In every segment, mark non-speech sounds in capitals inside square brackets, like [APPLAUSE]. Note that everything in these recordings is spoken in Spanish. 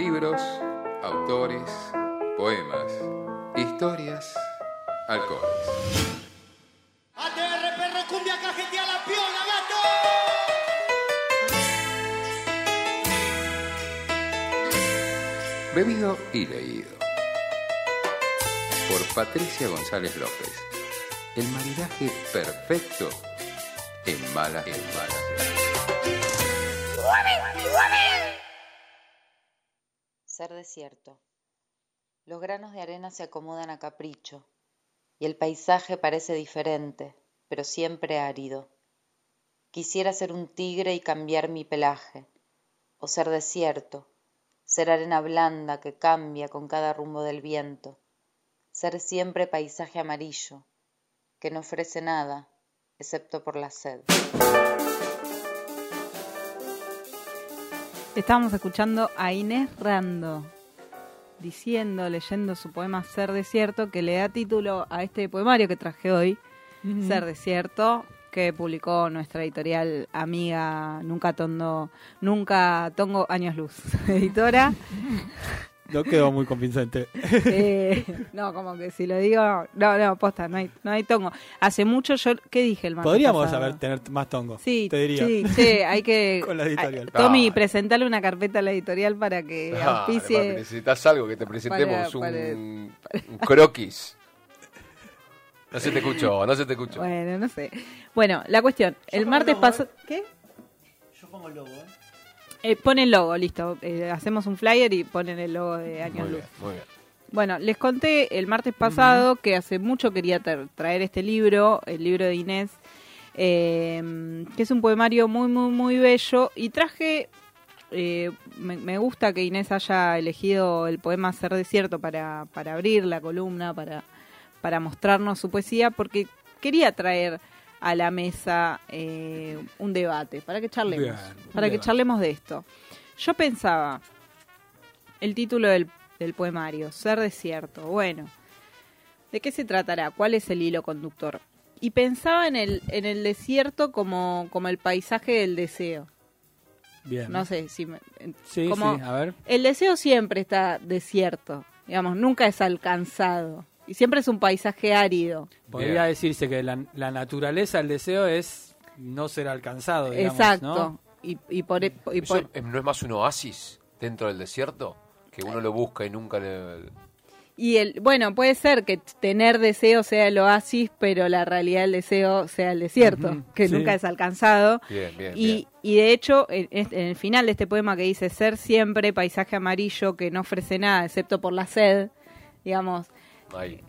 Libros, autores, poemas, historias, alcoholes. ATR perro cumbia cajetea la piola, gato. Bebido y leído. Por Patricia González López. El maridaje perfecto en mala en mala. Ser desierto. Los granos de arena se acomodan a capricho y el paisaje parece diferente, pero siempre árido. Quisiera ser un tigre y cambiar mi pelaje, o ser desierto, ser arena blanda que cambia con cada rumbo del viento, ser siempre paisaje amarillo, que no ofrece nada excepto por la sed. Estábamos escuchando a Inés Rando diciendo, leyendo su poema Ser Desierto, que le da título a este poemario que traje hoy, Ser Desierto, que publicó nuestra editorial amiga Nunca Tondo, Nunca Tongo Años Luz, [LAUGHS] editora. No quedó muy convincente. Eh, no, como que si lo digo, no, no, posta, no hay, no hay tongo. Hace mucho yo, ¿qué dije el martes Podríamos pasado? haber tener más tongo. Sí, te diría. sí, sí, hay que... [LAUGHS] Con la editorial. Tommy, presentale una carpeta a la editorial para que Ah, auspicie... además, necesitas algo que te presentemos, Para- un, un croquis. No se te escuchó, no se te escuchó. Bueno, no sé. Bueno, la cuestión, el martes pasó... ¿eh? ¿Qué? Yo pongo el logo, ¿eh? Eh, pone el logo, listo. Eh, hacemos un flyer y ponen el logo de Años Muy Luz. bien, muy bien. Bueno, les conté el martes pasado que hace mucho quería tra- traer este libro, el libro de Inés, eh, que es un poemario muy, muy, muy bello. Y traje, eh, me, me gusta que Inés haya elegido el poema Ser Desierto para, para abrir la columna, para, para mostrarnos su poesía, porque quería traer a la mesa eh, un debate, para que charlemos, Bien, para que debate. charlemos de esto. Yo pensaba, el título del, del poemario, Ser desierto. Bueno, ¿de qué se tratará? ¿Cuál es el hilo conductor? Y pensaba en el, en el desierto como, como el paisaje del deseo. Bien. No sé si me, Sí, como- sí, a ver. el deseo siempre está desierto, digamos, nunca es alcanzado. Y siempre es un paisaje árido. Podría Bien. decirse que la, la naturaleza, el deseo es no ser alcanzado, digamos, Exacto. ¿no? Y, y por, e, y ¿Eso por- es- no es más un oasis dentro del desierto? Que uno lo busca y nunca le... y el, bueno, puede ser que tener deseo sea el oasis, pero la realidad del deseo sea el desierto, que sí. nunca es alcanzado. Bien, bien, Y, bien. y de hecho, en, este- en el final de este poema que dice ser siempre paisaje amarillo que no ofrece nada excepto por la sed, digamos, Ahí.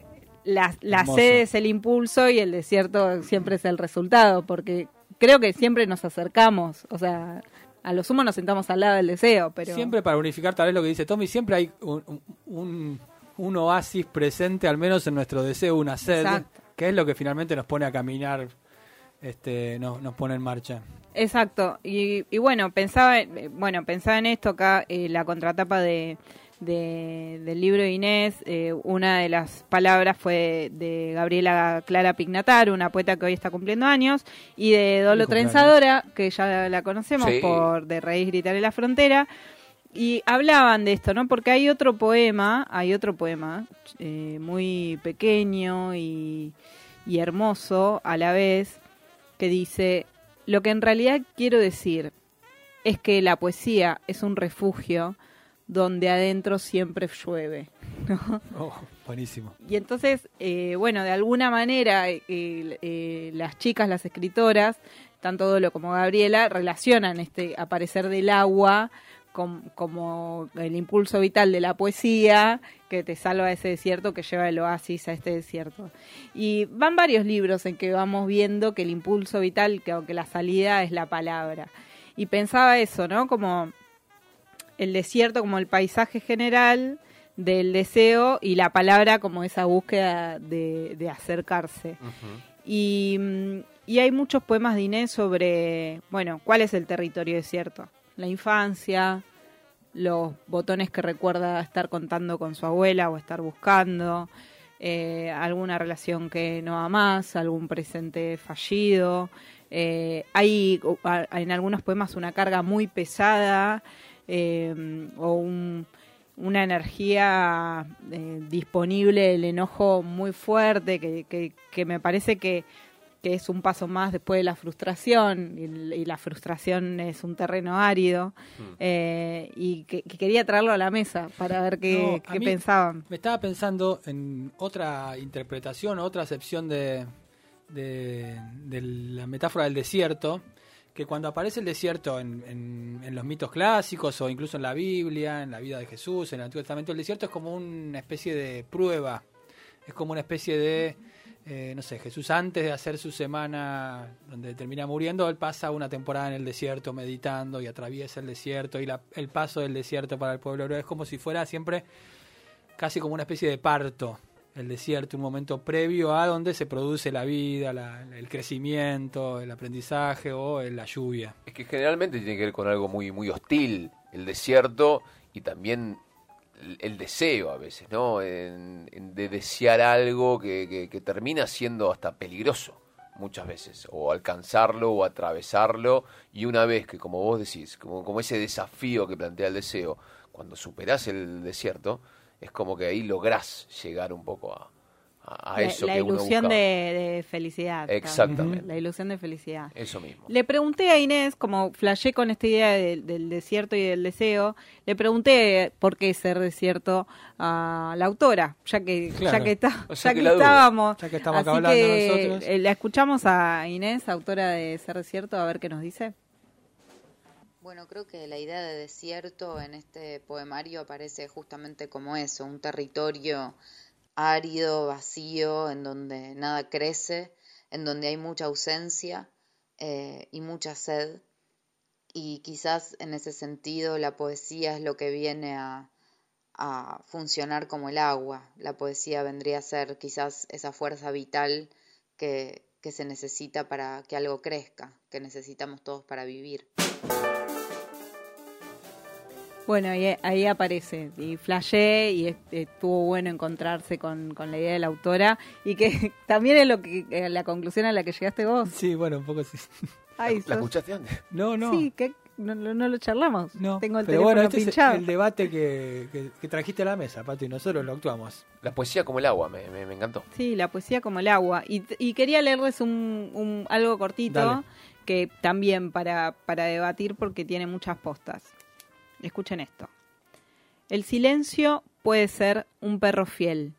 la, la es el impulso y el desierto siempre es el resultado, porque creo que siempre nos acercamos, o sea, a lo sumo nos sentamos al lado del deseo, pero Siempre para unificar tal vez lo que dice Tommy, siempre hay un, un- oasis presente, al menos en nuestro deseo, una sed, Exacto. que es lo que finalmente nos pone a caminar, este, no, nos pone en marcha. Exacto, y, y bueno, pensaba, en- eh, bueno, pensaba en esto acá, eh, la contratapa de, de- del libro de Inés, eh, una de las palabras fue de Gabriela Clara Pignatar, una poeta que hoy está cumpliendo años, y de Dolo. Trenzadora, que ya la conocemos Sí. por De Raíz Gritar en la Frontera, y hablaban de esto, ¿no? Porque hay otro poema, hay otro poema eh, muy pequeño y, y hermoso a la vez, que dice, lo que en realidad quiero decir es que la poesía es un refugio donde adentro siempre llueve. [LAUGHS] ¿no? Oh, buenísimo. Y entonces, eh, bueno, de alguna manera eh, eh, las chicas, las escritoras, tanto Dolo como Gabriela, relacionan este aparecer del agua com- como el impulso vital de la poesía que te salva de ese desierto, que lleva el oasis a este desierto. Y van varios libros en que vamos viendo que el impulso vital, que aunque la salida es la palabra. Y pensaba eso, ¿no? Como el desierto como el paisaje general del deseo y la palabra como esa búsqueda de, de acercarse. Y, y hay muchos poemas de Inés sobre, bueno, cuál es el territorio desierto. La infancia, los botones que recuerda estar contando con su abuela o estar buscando, eh, alguna relación que no más, algún presente fallido. Eh, hay en algunos poemas una carga muy pesada eh, o un- una energía eh, disponible, el enojo muy fuerte, que, que, que me parece que, que es un paso más después de la frustración, y, la frustración es un terreno árido, eh, y que, que quería traerlo a la mesa para ver qué, No, pensaban. Me estaba pensando en otra interpretación, otra acepción de, de, de la metáfora del desierto, que cuando aparece el desierto en, en- los mitos clásicos o incluso en la Biblia, en la vida de Jesús, en el Antiguo Testamento, el desierto es como una especie de prueba, es como una especie de, eh, no sé, Jesús antes de hacer su semana donde termina muriendo, él pasa una temporada en el desierto meditando y atraviesa el desierto y la- el paso del desierto para el pueblo es como si fuera siempre casi como una especie de parto, el desierto, un momento previo a donde se produce la vida, la- el crecimiento, el aprendizaje o la lluvia. Es que generalmente tiene que ver con algo muy, muy hostil, el desierto y también el, deseo a veces, ¿no? En de desear algo que, que- que termina siendo hasta peligroso muchas veces, o alcanzarlo o atravesarlo, y una vez que, como vos decís, como, como ese desafío que plantea el deseo, cuando superás el desierto, es como que ahí lográs llegar un poco a, a- a La, eso la que uno ilusión de, felicidad. Exactamente. La ilusión de felicidad. Eso mismo. Le pregunté a Inés, como flashé con esta idea del, del desierto y del deseo, le pregunté por qué ser desierto a la autora, ya que Claro. ya que, está, O sea ya que la estábamos. Ya que estamos acá Así hablando que, nosotros. eh, la escuchamos a Inés, autora de Ser desierto, a ver qué nos dice. Bueno, creo que la idea de desierto en este poemario aparece justamente como eso, un territorio árido, vacío, en donde nada crece, en donde hay mucha ausencia eh, y mucha sed. Y quizás en ese sentido la poesía es lo que viene a, funcionar como el agua. La poesía vendría a ser quizás esa fuerza vital que se necesita para que algo crezca, que necesitamos todos para vivir. Bueno, ahí, ahí aparece y flashé y es- estuvo bueno encontrarse con, con la idea de la autora y que [LAUGHS] también es lo que eh, la conclusión a la que llegaste vos. Sí, bueno, un poco así. [LAUGHS] Ay, ¿La sos- escuchaste antes? No, no. Sí, que no, no- no lo charlamos. No, Tengo el pero teléfono bueno, este es pinchado. el debate que, que- que trajiste a la mesa, Pato, y nosotros lo actuamos. La poesía como el agua, me, me- me encantó. Sí, la poesía como el agua. Y, y quería leerles un, un- algo cortito Dale. que también para, para debatir porque tiene muchas postas. Escuchen esto. El silencio puede ser un perro fiel.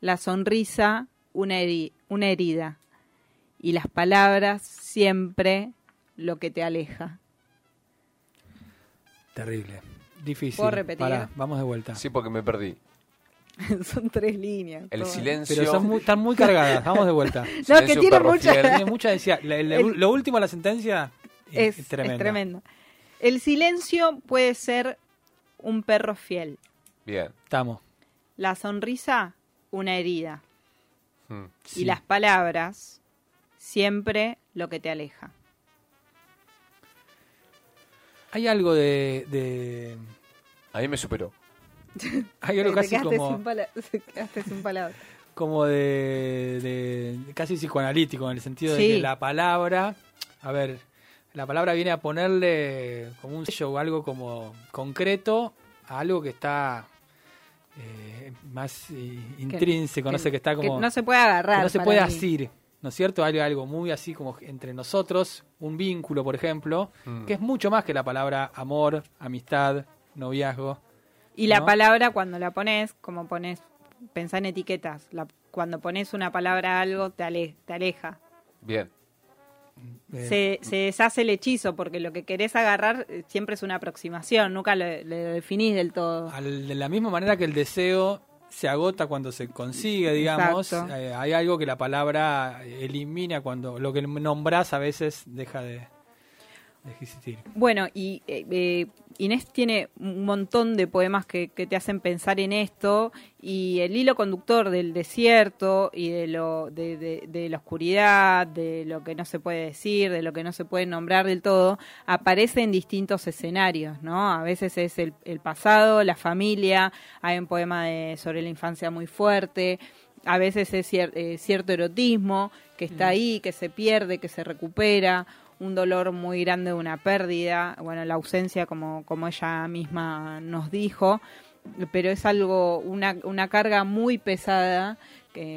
La sonrisa una, heri- una herida. Y las palabras siempre lo que te aleja. Terrible. Difícil. ¿Puedo repetir? Pará, vamos de vuelta. Sí, porque me perdí. [LAUGHS] Son tres líneas. El todas. silencio. Pero son muy- están muy cargadas. Vamos de vuelta. [LAUGHS] No, que tiene mucha-. Tiene mucha decía, la- la- [LAUGHS] El- lo último de la sentencia es, es, es tremendo. El silencio puede ser un perro fiel. Bien. Estamos. La sonrisa, una herida. Mm. Sí. Y las palabras, siempre lo que te aleja. Hay algo de, de- A mí me superó. [LAUGHS] hay algo casi como, sin [LAUGHS] quedaste sin palabras. como de, de- casi psicoanalítico en el sentido Sí. de que la palabra, a ver, la palabra viene a ponerle como un sello o algo como concreto a algo que está eh, más eh, intrínseco, no sé, que está como no se puede agarrar. que no se puede mí. asir, ¿no es cierto? Hay algo muy así como entre nosotros, un vínculo, por ejemplo, Mm. que es mucho más que la palabra amor, amistad, noviazgo. Y la palabra cuando la pones, como pones, pensá en etiquetas. La- cuando pones una palabra a algo, te, ale- te aleja. Bien. Eh, se, se deshace el hechizo porque lo que querés agarrar eh, siempre es una aproximación, nunca lo, lo definís del todo. al- de la misma manera que el deseo se agota cuando se consigue, digamos, eh, hay algo que la palabra elimina cuando lo que nombrás a veces deja de, de existir. Bueno, y eh, eh, Inés tiene un montón de poemas que, que te hacen pensar en esto y el hilo conductor del desierto y de, lo, de, de- de la oscuridad, de lo que no se puede decir, de lo que no se puede nombrar del todo, aparece en distintos escenarios, ¿no? A veces es el, el pasado, la familia, hay un poema de, sobre la infancia muy fuerte, a veces es cier- eh, cierto erotismo que está ahí, que se pierde, que se recupera, un dolor muy grande, una pérdida, bueno, la ausencia como, como ella misma nos dijo, pero es algo, una, una carga muy pesada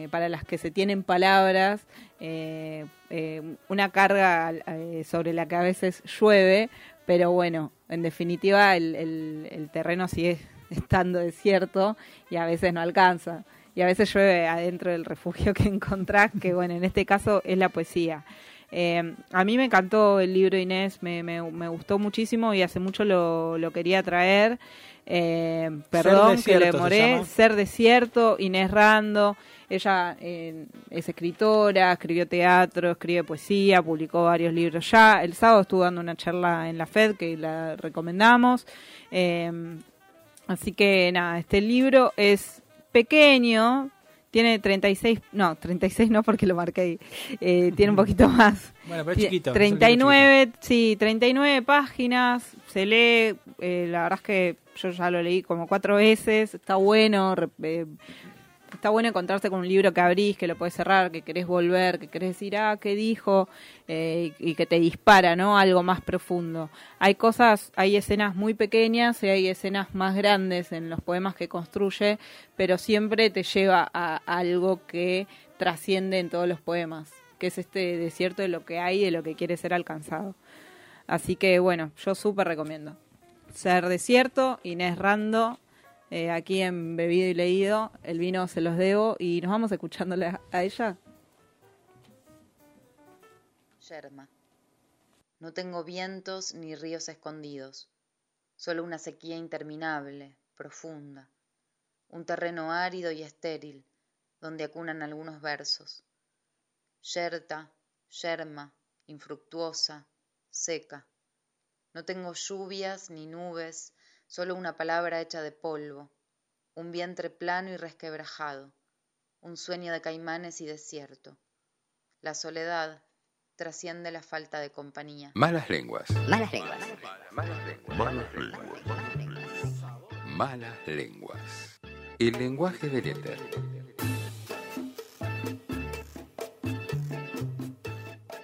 para las que se tienen palabras, eh, eh, una carga eh, sobre la que a veces llueve, pero bueno, en definitiva el, el, el terreno sigue estando desierto y a veces no alcanza. Y a veces llueve adentro del refugio que [LAUGHS] encontrás, que bueno, en este caso es la poesía. Eh, a mí me encantó el libro Inés, me, me, me gustó muchísimo y hace mucho lo, lo quería traer. Eh, perdón que le demoré. Ser Desierto, Inés Rando. Ella eh, es escritora, escribió teatro, escribe poesía, publicó varios libros ya. El sábado estuvo dando una charla en la FED que la recomendamos. Eh, así que nada, este libro es pequeño, tiene 36, no, 36 no porque lo marqué ahí, eh, tiene un poquito [LAUGHS] más. Bueno, pero es chiquito. 39, sí, 39 páginas, se lee, eh, la verdad es que yo ya lo leí como cuatro veces, está bueno, eh, está bueno encontrarse con un libro que abrís, que lo puedes cerrar, que querés volver, que querés decir, ah, ¿qué dijo? Eh, y que te dispara, ¿no? Algo más profundo. Hay cosas, hay escenas muy pequeñas y hay escenas más grandes en los poemas que construye, pero siempre te lleva a algo que trasciende en todos los poemas, que es este desierto de lo que hay y de lo que quiere ser alcanzado. Así que bueno, yo súper recomiendo. Ser Desierto, Inés Rando, eh, aquí en Bebido y Leído. El vino se los debo y nos vamos escuchándole a, a ella. Yerma. No tengo vientos ni ríos escondidos, solo una sequía interminable, profunda, un terreno árido y estéril, donde acunan algunos versos. Yerta, yerma, infructuosa, seca. No tengo lluvias ni nubes, solo una palabra hecha de polvo, un vientre plano y resquebrajado, un sueño de caimanes y desierto. La soledad trasciende la falta de compañía. Malas lenguas. Malas lenguas. Malas lenguas. Malas lenguas. Malas lenguas. El lenguaje del éter.